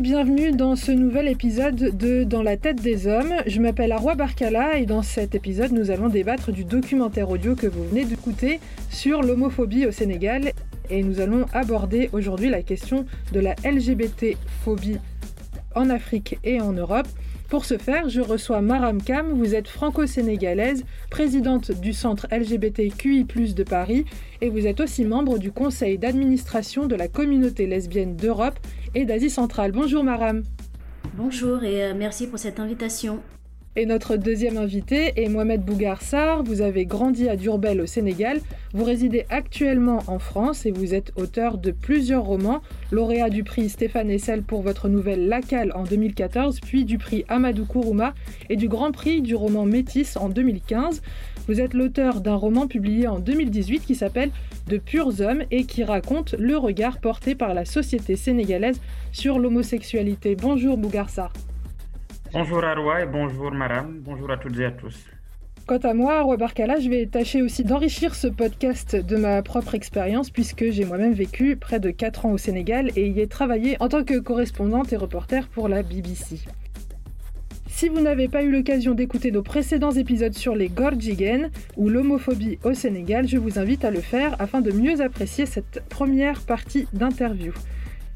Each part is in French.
bienvenue dans ce nouvel épisode de Dans la tête des hommes. Je m'appelle Arwa Barkala et dans cet épisode nous allons débattre du documentaire audio que vous venez d'écouter sur l'homophobie au Sénégal et nous allons aborder aujourd'hui la question de la LGBT-phobie en Afrique et en Europe. Pour ce faire, je reçois Maram Kam, vous êtes franco-sénégalaise, présidente du centre LGBTQI+, de Paris, et vous êtes aussi membre du conseil d'administration de la communauté lesbienne d'Europe et d'Asie centrale. Bonjour Maram. Bonjour et euh, merci pour cette invitation. Et notre deuxième invité est Mohamed Bougar Sarr. Vous avez grandi à Durbel au Sénégal. Vous résidez actuellement en France et vous êtes auteur de plusieurs romans, lauréat du prix Stéphane Essel pour votre nouvelle Lacal en 2014, puis du prix Amadou Kourouma et du Grand Prix du roman Métis en 2015. Vous êtes l'auteur d'un roman publié en 2018 qui s'appelle De purs hommes et qui raconte le regard porté par la société sénégalaise sur l'homosexualité. Bonjour Bougar Sarr. Bonjour Arwa et bonjour Maram. Bonjour à toutes et à tous. Quant à moi, Arwa Barkala, je vais tâcher aussi d'enrichir ce podcast de ma propre expérience puisque j'ai moi-même vécu près de 4 ans au Sénégal et y ai travaillé en tant que correspondante et reporter pour la BBC. Si vous n'avez pas eu l'occasion d'écouter nos précédents épisodes sur les Gorjigen ou l'homophobie au Sénégal, je vous invite à le faire afin de mieux apprécier cette première partie d'interview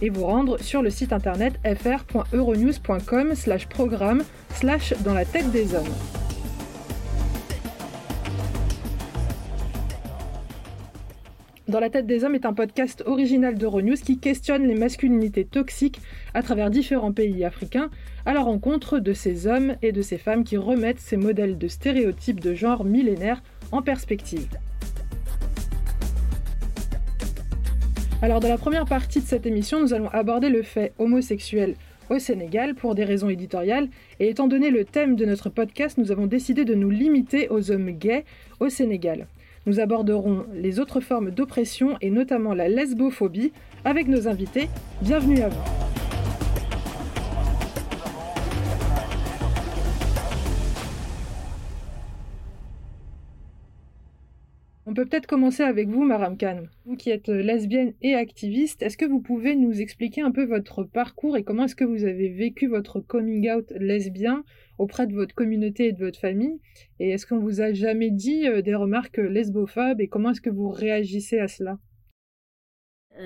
et vous rendre sur le site internet fr.euronews.com slash programme slash dans la tête des hommes. Dans la tête des hommes est un podcast original d'Euronews qui questionne les masculinités toxiques à travers différents pays africains à la rencontre de ces hommes et de ces femmes qui remettent ces modèles de stéréotypes de genre millénaires en perspective. Alors dans la première partie de cette émission, nous allons aborder le fait homosexuel au Sénégal pour des raisons éditoriales et étant donné le thème de notre podcast, nous avons décidé de nous limiter aux hommes gays au Sénégal. Nous aborderons les autres formes d'oppression et notamment la lesbophobie avec nos invités. Bienvenue à vous. On peut peut-être commencer avec vous, Maram Khan. Vous qui êtes lesbienne et activiste, est-ce que vous pouvez nous expliquer un peu votre parcours et comment est-ce que vous avez vécu votre coming out lesbien auprès de votre communauté et de votre famille? Et est-ce qu'on vous a jamais dit euh, des remarques lesbophobes et comment est-ce que vous réagissez à cela? euh,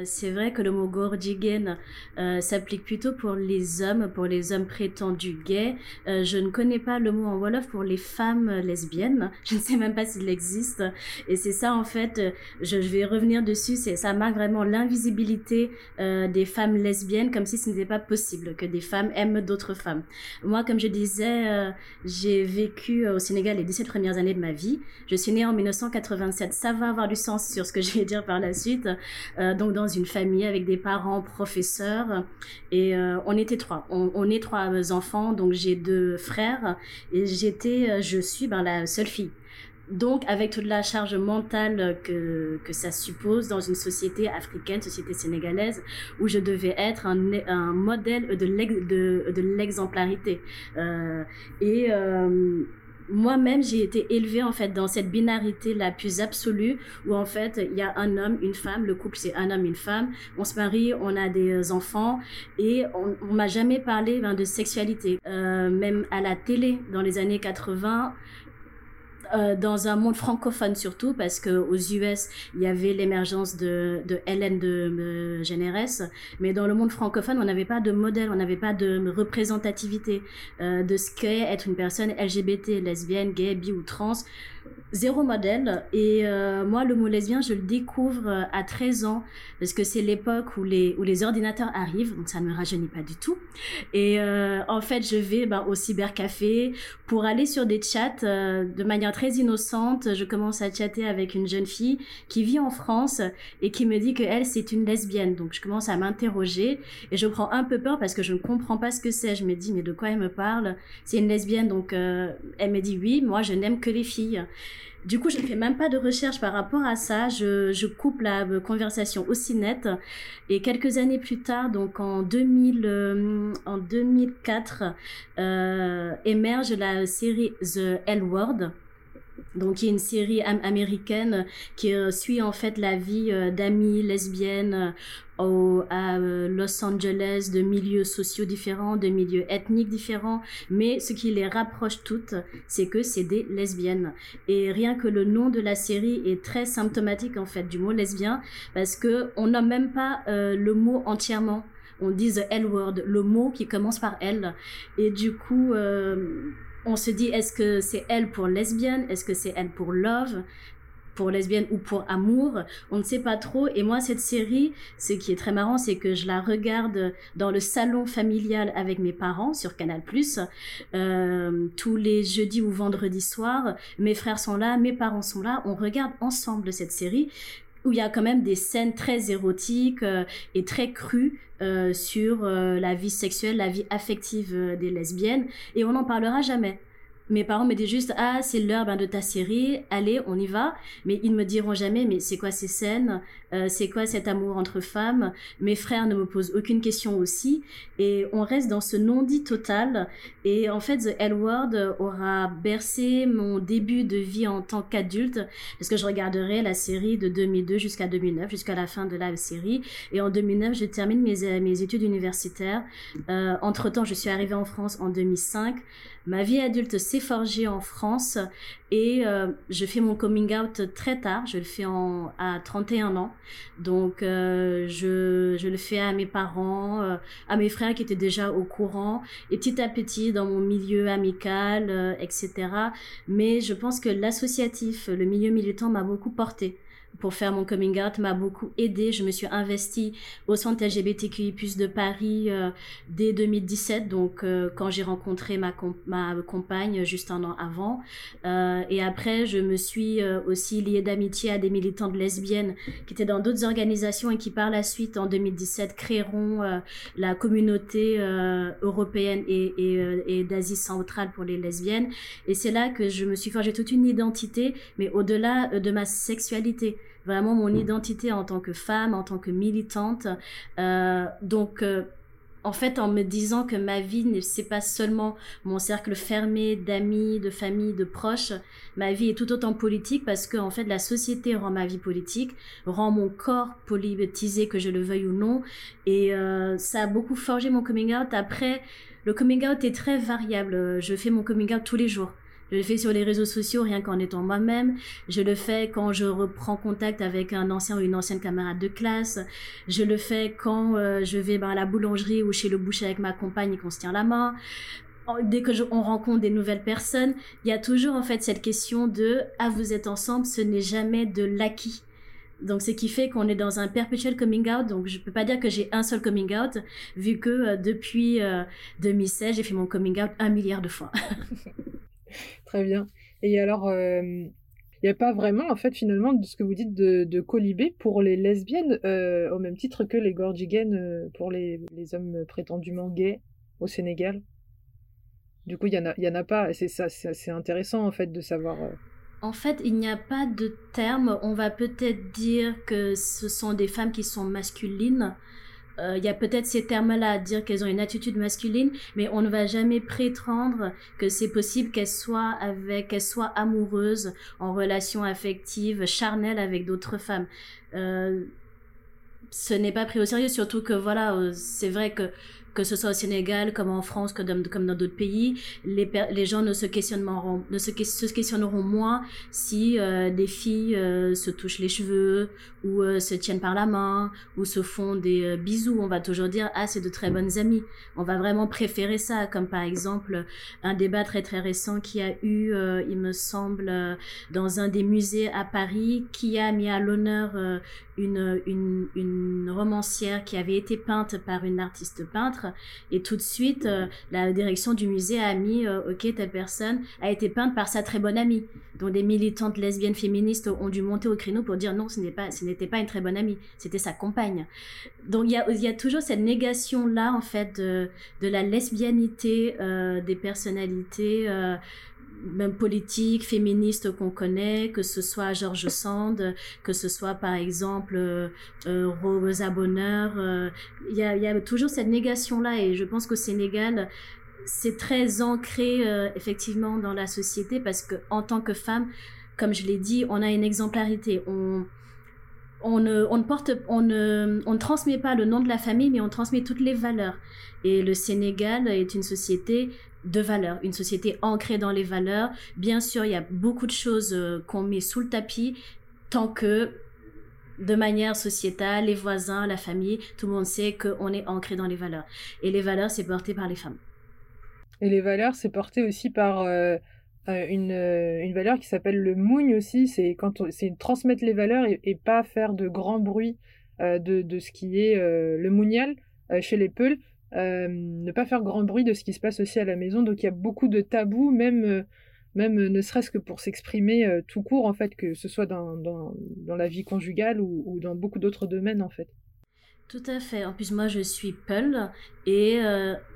c'est vrai que le mot gordigen euh, s'applique plutôt pour les hommes, pour les hommes prétendus gays. Euh, je ne connais pas le mot en wolof pour les femmes lesbiennes. Je ne sais même pas s'il existe. Et c'est ça en fait. Je, vais revenir dessus. C'est ça marque vraiment l'invisibilité des femmes lesbiennes, comme si ce n'était pas possible que des femmes aiment d'autres femmes. Moi, comme je disais, j'ai vécu au Sénégal les 17 premières années de ma vie. Je suis née en 1987. Ça va avoir du sens sur ce que je vais dire par la suite. donc dans une famille avec des parents professeurs et euh, on était trois. On, est trois enfants, donc j'ai deux frères et j'étais, euh, je suis ben, la seule fille. Donc, avec toute la charge mentale que, que ça suppose dans une société africaine, société sénégalaise, où je devais être un, un modèle de l'exemplarité. Euh, et moi-même, j'ai été élevée en fait dans cette binarité la plus absolue où en fait il y a un homme, une femme, le couple c'est un homme, une femme, on se marie, on a des enfants et on, on m'a jamais parlé ben, de sexualité. Euh, même à la télé dans les années 80, euh, dans un monde francophone surtout, parce que aux US, il y avait l'émergence de, de de euh, mais dans le monde francophone, on n'avait pas de modèle, on n'avait pas de représentativité euh, de ce qu'est être une personne LGBT, lesbienne, gay, bi ou trans zéro modèle. Et euh, moi, le mot lesbien, je le découvre euh, à 13 ans, parce que c'est l'époque où les, où les ordinateurs arrivent, donc ça ne me rajeunit pas du tout. Et euh, en fait, je vais ben, au cybercafé pour aller sur des chats de manière très innocente. Je commence à chatter avec une jeune fille qui vit en France et qui me dit que elle, c'est une lesbienne. Donc, je commence à m'interroger et je prends un peu peur parce que je ne comprends pas ce que c'est. Je me dis, mais de quoi elle me parle? C'est une lesbienne, donc elle me dit oui, moi, je n'aime que les filles. Du coup, je ne fais même pas de recherche par rapport à ça. Je, coupe la euh, conversation aussi nette. Et quelques années plus tard, donc en 2000, euh, en 2004, euh, émerge la série The L Word Donc, il y a une série américaine qui suit en fait la vie d'amis lesbiennes à euh, Los Angeles de milieux sociaux différents, de milieux ethniques différents, mais ce qui les rapproche toutes, c'est que c'est des lesbiennes. Et rien que le nom de la série est très symptomatique en fait du mot lesbien, parce que on n'a même pas euh, le mot entièrement. On dit the L word, le mot qui commence par L. Et du coup, euh, on se dit est-ce que c'est elle pour lesbienne, est-ce que c'est elle pour love, pour lesbienne ou pour amour, on ne sait pas trop. Et moi, cette série, ce qui est très marrant, c'est que je la regarde dans le salon familial avec mes parents sur Canal+, euh, tous les jeudis ou vendredis soirs. Mes frères sont là, mes parents sont là, on regarde ensemble cette série où il y a quand même des scènes très érotiques euh, et très crues euh, sur la vie sexuelle, la vie affective des lesbiennes, et on n'en parlera jamais mes parents me disent juste ah c'est l'heure ben, de ta série. Allez on y va mais ils me diront jamais mais c'est quoi ces scènes? Euh, c'est quoi cet amour entre femmes? Mes frères ne me posent aucune question aussi. Et on reste dans ce non-dit total. Et en fait The L Word aura bercé mon début de vie en tant qu'adulte parce que je regarderai la série de 2002 jusqu'à 2009 jusqu'à la fin de la série. Et en 2009 je termine mes, mes études universitaires. Euh, entre temps je suis arrivée en France en 2005 Ma vie adulte s'est forgée en France et euh, je fais mon coming out très tard. Je le fais en, à 31 ans. Donc, euh, je, je, le fais à mes parents, euh, à mes frères qui étaient déjà au courant et petit à petit dans mon milieu amical, etc. Mais je pense que l'associatif, le milieu militant m'a beaucoup porté pour faire mon coming out m'a beaucoup aidé. Je me suis investie au centre LGBTQI+ de Paris euh, dès 2017, donc euh, quand j'ai rencontré ma, ma compagne juste un an avant. Euh, et après, je me suis aussi liée d'amitié à des militantes lesbiennes qui étaient dans d'autres organisations et qui par la suite, en 2017, créeront la communauté européenne et, et, et d'Asie centrale pour les lesbiennes. Et c'est là que je me suis forgé toute une identité, mais au-delà de ma sexualité vraiment mon mm. identité en tant que femme, en tant que militante. Euh, donc, euh, en fait, en me disant que ma vie, c'est pas seulement mon cercle fermé d'amis, de famille, de proches, ma vie est tout autant politique parce que, en fait, la société rend ma vie politique, rend mon corps politisé, que je le veuille ou non. Et euh, ça a beaucoup forgé mon coming out. Après, le coming out est très variable. Je fais mon coming out tous les jours. Je le fais sur les réseaux sociaux rien qu'en étant moi-même. Je le fais quand je reprends contact avec un ancien ou une ancienne camarade de classe. Je le fais quand euh, je vais ben, à la boulangerie ou chez le boucher avec ma compagne et qu'on se tient la main. Dès que on rencontre des nouvelles personnes, il y a toujours en fait cette question de ah vous êtes ensemble, ce n'est jamais de l'acquis. Donc, ce qui fait qu'on est dans un perpétuel coming out. Donc, je peux pas dire que j'ai un seul coming out, vu que euh, depuis 2016, euh, j'ai fait mon coming out un milliard de fois. Très bien. Et alors, il n'y a pas vraiment, en fait, finalement, de ce que vous dites de, colibé pour les lesbiennes, euh, au même titre que les gorgigaines euh, pour les, hommes prétendument gays au Sénégal Du coup, il n'y en, a, en a pas. C'est, ça, c'est, intéressant, en fait, de savoir. Euh. En fait, il n'y a pas de terme. On va peut-être dire que ce sont des femmes qui sont masculines il euh, y a peut-être ces termes-là à dire qu'elles ont une attitude masculine, mais on ne va jamais prétendre que c'est possible qu'elles soient avec, qu'elles soient amoureuses, en relation affective, charnelle avec d'autres femmes. Euh, ce n'est pas pris au sérieux, surtout que voilà, euh, c'est vrai que que ce soit au Sénégal, comme en France, comme dans, d'autres pays, les, gens ne se questionneront, moins si euh, des filles euh, se touchent les cheveux ou euh, se tiennent par la main ou se font des bisous. On va toujours dire ah c'est de très bonnes amies. On va vraiment préférer ça, comme par exemple un débat très très récent qui a eu, il me semble, dans un des musées à Paris, qui a mis à l'honneur une romancière qui avait été peinte par une artiste peintre et tout de suite, euh, la direction du musée a mis, euh, ok, telle personne a été peinte par sa très bonne amie. Donc des militantes lesbiennes féministes ont dû monter au créneau pour dire non, ce n'était pas, pas une très bonne amie, c'était sa compagne. Donc il y a, toujours cette négation là en fait de, de la lesbianité euh, des personnalités même politique, féministe qu'on connaît, que ce soit George Sand, que ce soit par exemple euh, euh Rosa Bonheur. Euh, il y, a, toujours cette négation-là et je pense qu'au Sénégal, c'est très ancré euh, effectivement dans la société parce que en tant que femme, comme je l'ai dit, on a une exemplarité. On, on ne, porte, on ne, on ne transmet pas le nom de la famille, mais on transmet toutes les valeurs. Et le Sénégal est une société de valeurs, une société ancrée dans les valeurs. Bien sûr, il y a beaucoup de choses euh, qu'on met sous le tapis tant que de manière sociétale, les voisins, la famille, tout le monde sait qu'on est ancré dans les valeurs. Et les valeurs, c'est porté par les femmes. Et les valeurs, c'est porté aussi par euh, euh, une, une, valeur qui s'appelle le mougne aussi. C'est quand c'est transmettre les valeurs et, pas faire de grand bruit de, de, ce qui est le mounial chez les Peuls. Euh, ne pas faire grand bruit de ce qui se passe aussi à la maison. Donc il y a beaucoup de tabous, même, euh, même ne serait-ce que pour s'exprimer euh, tout court, en fait, que ce soit dans, dans, la vie conjugale ou, dans beaucoup d'autres domaines, en fait. Tout à fait. En plus, moi, je suis Peul et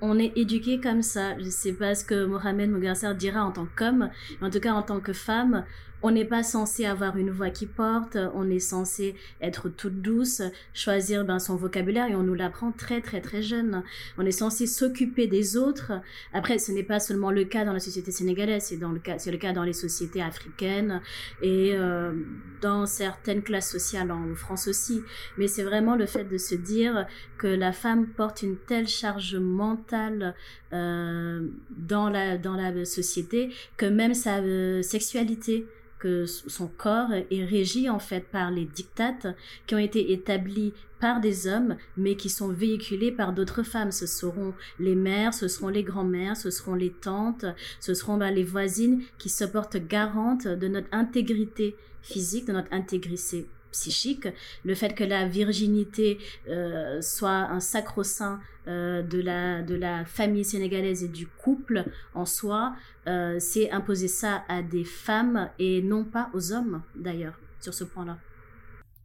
on est éduqué comme ça. Je sais pas ce que Mohamed Mougasser dira en tant qu'homme, mais en tout cas, en tant que femme, on n'est pas censé avoir une voix qui porte, on est censé être toute douce, choisir ben, son vocabulaire et on nous l'apprend très très très jeune. On est censé s'occuper des autres. Après, ce n'est pas seulement le cas dans la société sénégalaise, c'est dans le cas, c'est le cas dans les sociétés africaines et euh, dans certaines classes sociales en France aussi. Mais c'est vraiment le fait de se dire que la femme porte une telle charge mentale euh, dans la dans la société que même sa euh, sexualité que son corps est régi en fait par les dictates qui ont été établis par des hommes, mais qui sont véhiculés par d'autres femmes. Ce seront les mères, ce seront les grands-mères, ce seront les tantes, ce seront bah, les voisines qui se portent garantes de notre intégrité physique, de notre intégrité psychique, le fait que la virginité euh, soit un sacro-saint euh, de, la, de la famille sénégalaise et du couple en soi, euh, c'est imposer ça à des femmes et non pas aux hommes d'ailleurs sur ce point-là.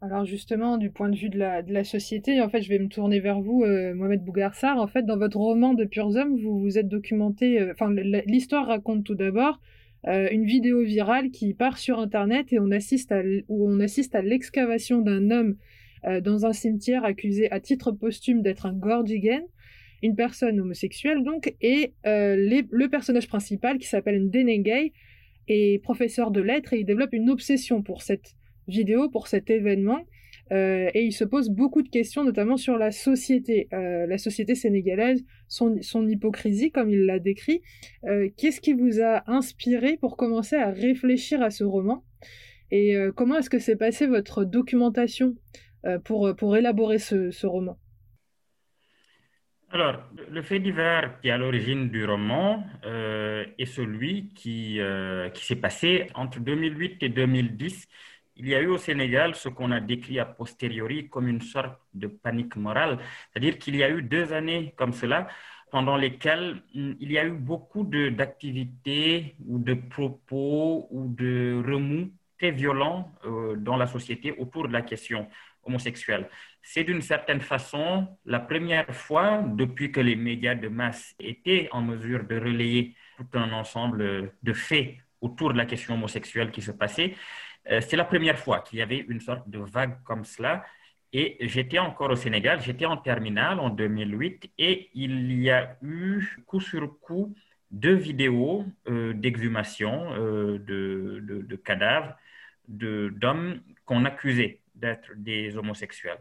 Alors justement, du point de vue de la, de la société, en fait, je vais me tourner vers vous, Mohamed Bougarsar. En fait, dans votre roman de Purs Hommes, vous vous êtes documenté. Enfin, l'histoire raconte tout d'abord euh, une vidéo virale qui part sur Internet et on assiste à, où on assiste à l'excavation d'un homme euh, dans un cimetière accusé à titre posthume d'être un Gordigan, une personne homosexuelle donc, et euh, le personnage principal qui s'appelle Ndenengay est professeur de lettres et il développe une obsession pour cette vidéo, pour cet événement. Euh, et il se pose beaucoup de questions, notamment sur la société, euh, la société sénégalaise, son, hypocrisie, comme il l'a décrit. Euh, qu'est-ce qui vous a inspiré pour commencer à réfléchir à ce roman? Et comment est-ce que s'est passée votre documentation pour, élaborer ce, roman? Alors, le fait divers qui est à l'origine du roman est celui qui s'est passé entre 2008 et 2010 il y a eu au Sénégal ce qu'on a décrit a posteriori comme une sorte de panique morale, c'est-à-dire qu'il y a eu deux années comme cela pendant lesquelles hmm, il y a eu beaucoup d'activités ou de propos ou de remous très violents euh, dans la société autour de la question homosexuelle. C'est d'une certaine façon la première fois depuis que les médias de masse étaient en mesure de relayer tout un ensemble de faits autour de la question homosexuelle qui se passait c'est la première fois qu'il y avait une sorte de vague comme cela. Et j'étais encore au Sénégal, j'étais en terminale en 2008 et il y a eu coup sur coup deux vidéos euh, d'exhumation euh, de, de, cadavres d'hommes qu'on accusait d'être des homosexuels.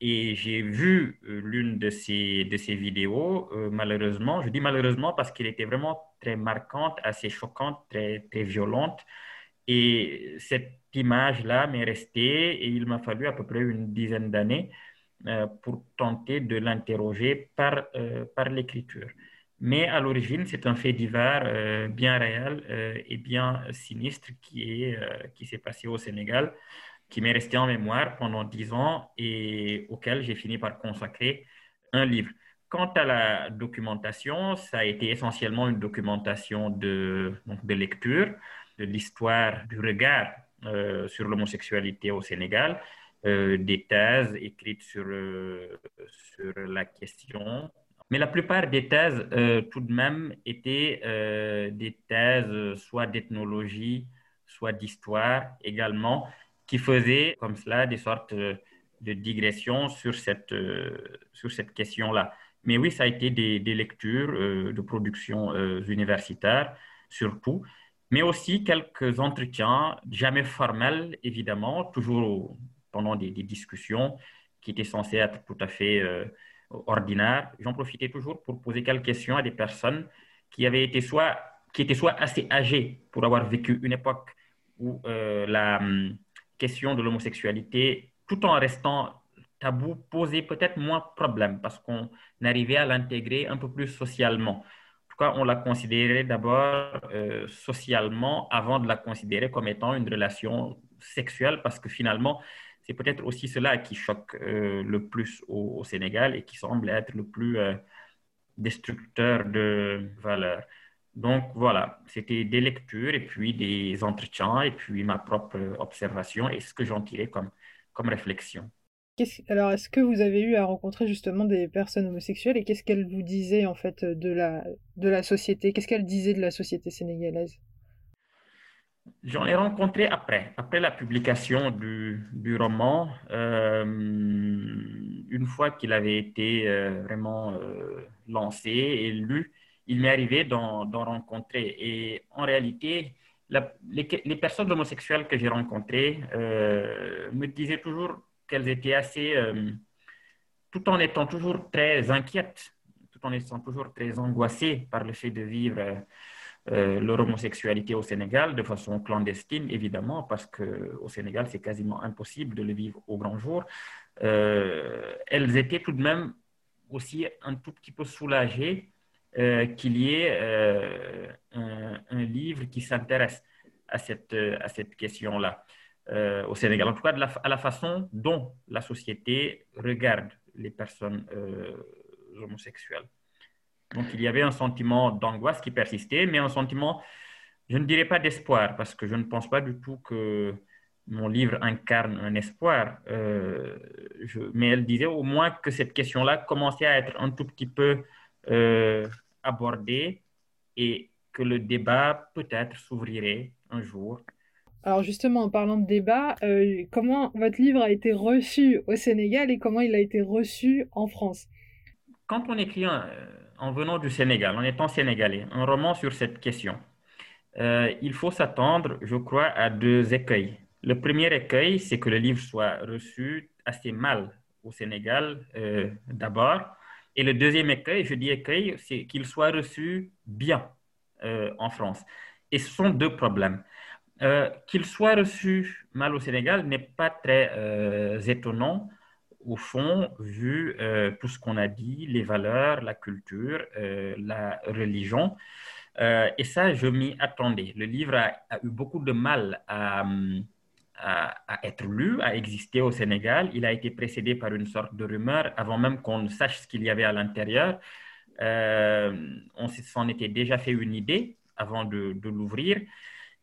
Et j'ai vu l'une de ces, de ces vidéos, malheureusement, je dis malheureusement parce qu'elle était vraiment très marquante, assez choquante, très, très violente. Et cette image-là m'est restée et il m'a fallu à peu près une dizaine d'années euh, pour tenter de l'interroger par, euh, par l'écriture. Mais à l'origine, c'est un fait divers euh, bien réel et bien sinistre qui, est, qui s'est passé au Sénégal, qui m'est resté en mémoire pendant dix ans et auquel j'ai fini par consacrer un livre. Quant à la documentation, ça a été essentiellement une documentation de, donc de lecture de l'histoire du regard euh, sur l'homosexualité au Sénégal, euh, des thèses écrites sur, euh, sur la question. Mais la plupart des thèses, tout de même, étaient des thèses soit d'ethnologie, soit d'histoire également, qui faisaient comme cela des sortes de digressions sur cette, sur cette question-là. Mais oui, ça a été des, des lectures de production universitaire, surtout. Mais aussi quelques entretiens, jamais formels évidemment, toujours pendant des, discussions qui étaient censées être tout à fait euh, ordinaires. J'en profitais toujours pour poser quelques questions à des personnes qui avaient été soit qui étaient soit assez âgées pour avoir vécu une époque où euh, la hum, question de l'homosexualité, tout en restant tabou, posait peut-être moins problème parce qu'on arrivait à l'intégrer un peu plus socialement on la considérait d'abord euh, socialement avant de la considérer comme étant une relation sexuelle, parce que finalement, c'est peut-être aussi cela qui choque euh, le plus au, Sénégal et qui semble être le plus euh, destructeur de valeurs. Donc voilà, c'était des lectures et puis des entretiens et puis ma propre observation et ce que j'en tirais comme, comme réflexion alors, est-ce que vous avez eu à rencontrer justement des personnes homosexuelles et qu'est-ce qu'elles vous disaient en fait de la, de la société? Qu'est-ce qu'elles disaient de la société sénégalaise? J'en ai rencontré après, après la publication du, du roman, euh, une fois qu'il avait été euh, vraiment euh, lancé et lu, il m'est arrivé d'en rencontrer. Et en réalité, les, les, personnes homosexuelles que j'ai rencontrées me disaient toujours qu'elles étaient assez, euh, tout en étant toujours très inquiètes, tout en étant toujours très angoissées par le fait de vivre euh, euh, leur homosexualité au Sénégal de façon clandestine, évidemment, parce qu'au Sénégal, c'est quasiment impossible de le vivre au grand jour. elles étaient tout de même aussi un tout petit peu soulagées qu'il y ait un, un, livre qui s'intéresse à cette, à cette question-là. Euh, au Sénégal, en tout cas à la façon dont la société regarde les personnes euh, homosexuelles. Donc il y avait un sentiment d'angoisse qui persistait, mais un sentiment, je ne dirais pas d'espoir, parce que je ne pense pas du tout que mon livre incarne un espoir, euh, mais elle disait au moins que cette question-là commençait à être un tout petit peu abordée et que le débat peut-être s'ouvrirait un jour alors justement, en parlant de débat, euh, comment votre livre a été reçu au Sénégal et comment il a été reçu en France? Quand on écrit euh, en venant du Sénégal, en étant sénégalais, un roman sur cette question, euh, il faut s'attendre, je crois, à deux écueils. Le premier écueil, c'est que le livre soit reçu assez mal au Sénégal d'abord. Et le deuxième écueil, je dis écueil, c'est qu'il soit reçu bien en France. Et ce sont deux problèmes. Euh, qu'il soit reçu mal au Sénégal n'est pas très euh, étonnant, au fond, vu euh, tout ce qu'on a dit, les valeurs, la culture, la religion. et ça, je m'y attendais. Le livre a, eu beaucoup de mal à, être lu, à exister au Sénégal. Il a été précédé par une sorte de rumeur avant même qu'on sache ce qu'il y avait à l'intérieur. on s'en était déjà fait une idée avant de l'ouvrir.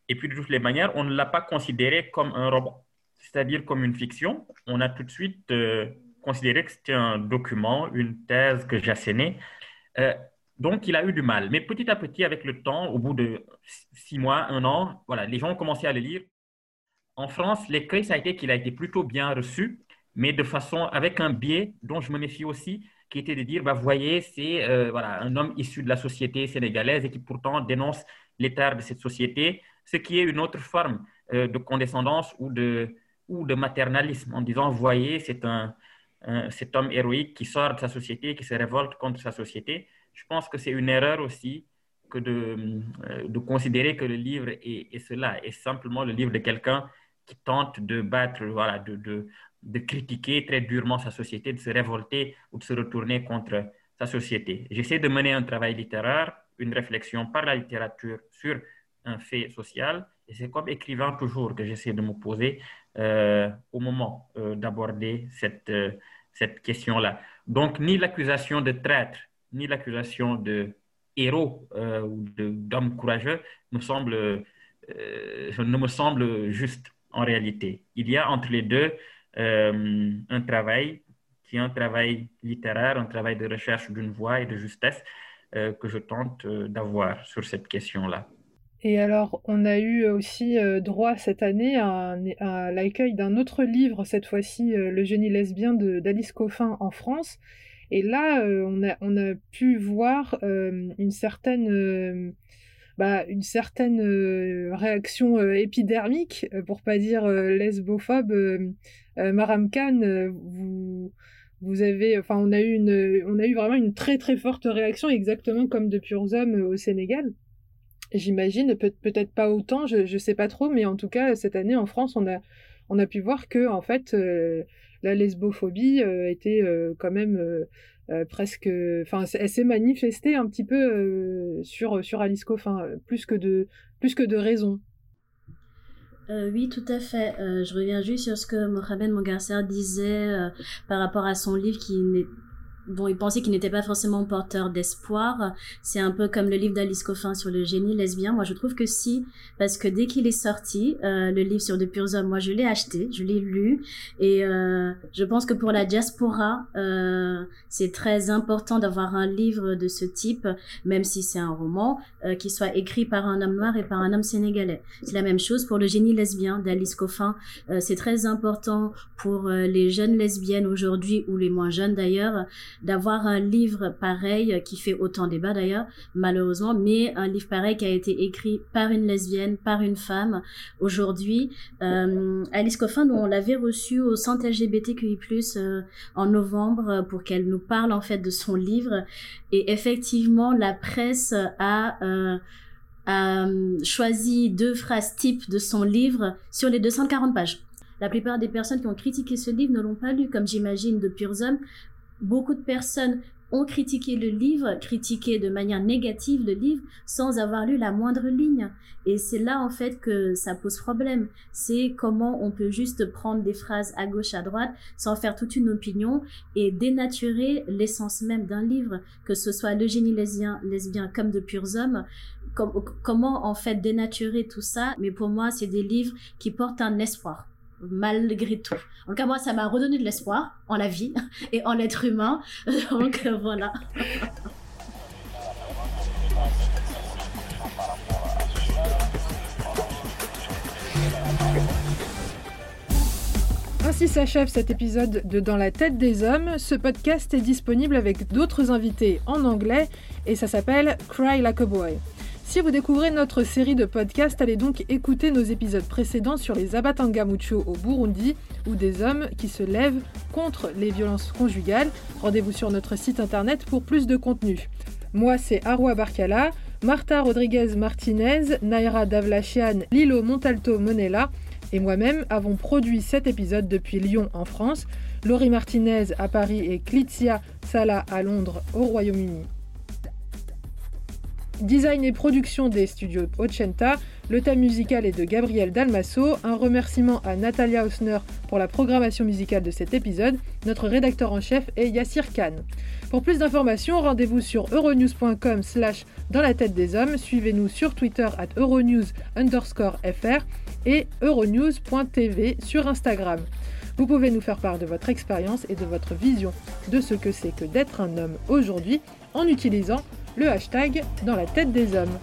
Et puis, de toutes les manières, on ne l'a pas considéré comme un roman, c'est-à-dire comme une fiction. On a tout de suite euh, considéré que c'était un document, une thèse que j'assénais. Euh, donc, il a eu du mal. Mais petit à petit, avec le temps, au bout de six mois, un an, voilà, les gens ont commencé à le lire. En France, l'écueil, ça a été qu'il a été plutôt bien reçu, mais de façon avec un biais dont je me méfie aussi, qui était de dire, bah, voyez, c'est euh, voilà, un homme issu de la société sénégalaise et qui pourtant dénonce l'état de cette société ce qui est une autre forme euh, de condescendance ou de, ou de maternalisme, en disant, voyez, c'est un, cet homme héroïque qui sort de sa société, qui se révolte contre sa société. Je pense que c'est une erreur aussi que de, euh, de considérer que le livre est, cela, est simplement le livre de quelqu'un qui tente de battre, voilà, de, de, de, critiquer très durement sa société, de se révolter ou de se retourner contre sa société. J'essaie de mener un travail littéraire, une réflexion par la littérature sur un fait social. Et c'est comme écrivain toujours que j'essaie de me poser euh, au moment euh, d'aborder cette, euh, cette question-là. Donc, ni l'accusation de traître, ni l'accusation de héros ou d'homme courageux me semble, ne me semble juste en réalité. Il y a entre les deux un travail qui est un travail littéraire, un travail de recherche d'une voix et de justesse que je tente d'avoir sur cette question-là. Et alors, on a eu aussi euh, droit cette année à, l'accueil d'un autre livre, cette fois-ci euh, Le génie lesbien d'Alice Coffin en France. Et là, euh, on, a, on, a, pu voir une certaine bah, une certaine réaction épidermique, pour pas dire lesbophobe. Maram Khan, vous, vous avez, enfin, on a eu une, on a eu vraiment une très très forte réaction, exactement comme de Purs Hommes au Sénégal. J'imagine, peut-être pas autant, je, je sais pas trop, mais en tout cas, cette année en France, on a, on a pu voir que, en fait, la lesbophobie était quand même euh, presque, enfin, elle s'est manifestée un petit peu euh, sur sur Alice Coffin, plus que de plus que de raison. Euh, oui, tout à fait. je reviens juste sur ce que Mohamed Mongarcer disait par rapport à son livre qui n'est bon, il pensait qu'il n'était pas forcément porteur d'espoir. C'est un peu comme le livre d'Alice Coffin sur le génie lesbien. Moi, je trouve que si, parce que dès qu'il est sorti, euh, le livre sur De purs hommes, moi, je l'ai acheté, je l'ai lu, et euh, je pense que pour la diaspora, euh, c'est très important d'avoir un livre de ce type, même si c'est un roman, euh, qui soit écrit par un homme noir et par un homme sénégalais. C'est la même chose pour le génie lesbien d'Alice Coffin. Euh, c'est très important pour euh, les jeunes lesbiennes aujourd'hui ou les moins jeunes d'ailleurs d'avoir un livre pareil qui fait autant débat d'ailleurs, malheureusement, mais un livre pareil qui a été écrit par une lesbienne, par une femme. Aujourd'hui, euh, Alice Coffin, nous on l'avait reçue au centre LGBTQI+ euh, en novembre pour qu'elle nous parle en fait de son livre. Et effectivement, la presse a euh, a choisi deux phrases types de son livre sur les 240 pages. La plupart des personnes qui ont critiqué ce livre ne l'ont pas lu, comme j'imagine de purs hommes, beaucoup de personnes ont critiqué le livre, critiqué de manière négative le livre sans avoir lu la moindre ligne. Et c'est là en fait que ça pose problème. C'est comment on peut juste prendre des phrases à gauche, à droite, sans faire toute une opinion et dénaturer l'essence même d'un livre, que ce soit le génie lesbien, lesbien comme de purs hommes. comment en fait dénaturer tout ça? Mais pour moi, c'est des livres qui portent un espoir malgré tout. En tout cas, moi, ça m'a redonné de l'espoir en la vie et en l'être humain. Donc, euh, voilà. Ainsi s'achève cet épisode de Dans la tête des hommes. Ce podcast est disponible avec d'autres invités en anglais et ça s'appelle Cry Like a Boy. Si vous découvrez notre série de podcasts, allez donc écouter nos épisodes précédents sur les Abatangamucho au Burundi ou des hommes qui se lèvent contre les violences conjugales. Rendez-vous sur notre site internet pour plus de contenu. Moi, c'est Arwa Barkala, Marta Rodriguez Martinez, Naira Davlachian, Lilo Montalto Monella et moi-même avons produit cet épisode depuis Lyon en France, Laurie Martinez à Paris et Clitia Sala à Londres au Royaume-Uni. Design et production des studios Ocenta, le thème musical est de Gabriel Dalmasso, un remerciement à Natalia Hausner pour la programmation musicale de cet épisode, notre rédacteur en chef est Yassir Khan. Pour plus d'informations, rendez-vous sur euronews.com slash dans la tête des hommes, suivez-nous sur Twitter at euronews underscore fr et euronews.tv sur Instagram. Vous pouvez nous faire part de votre expérience et de votre vision de ce que c'est que d'être un homme aujourd'hui en utilisant le hashtag dans la tête des hommes.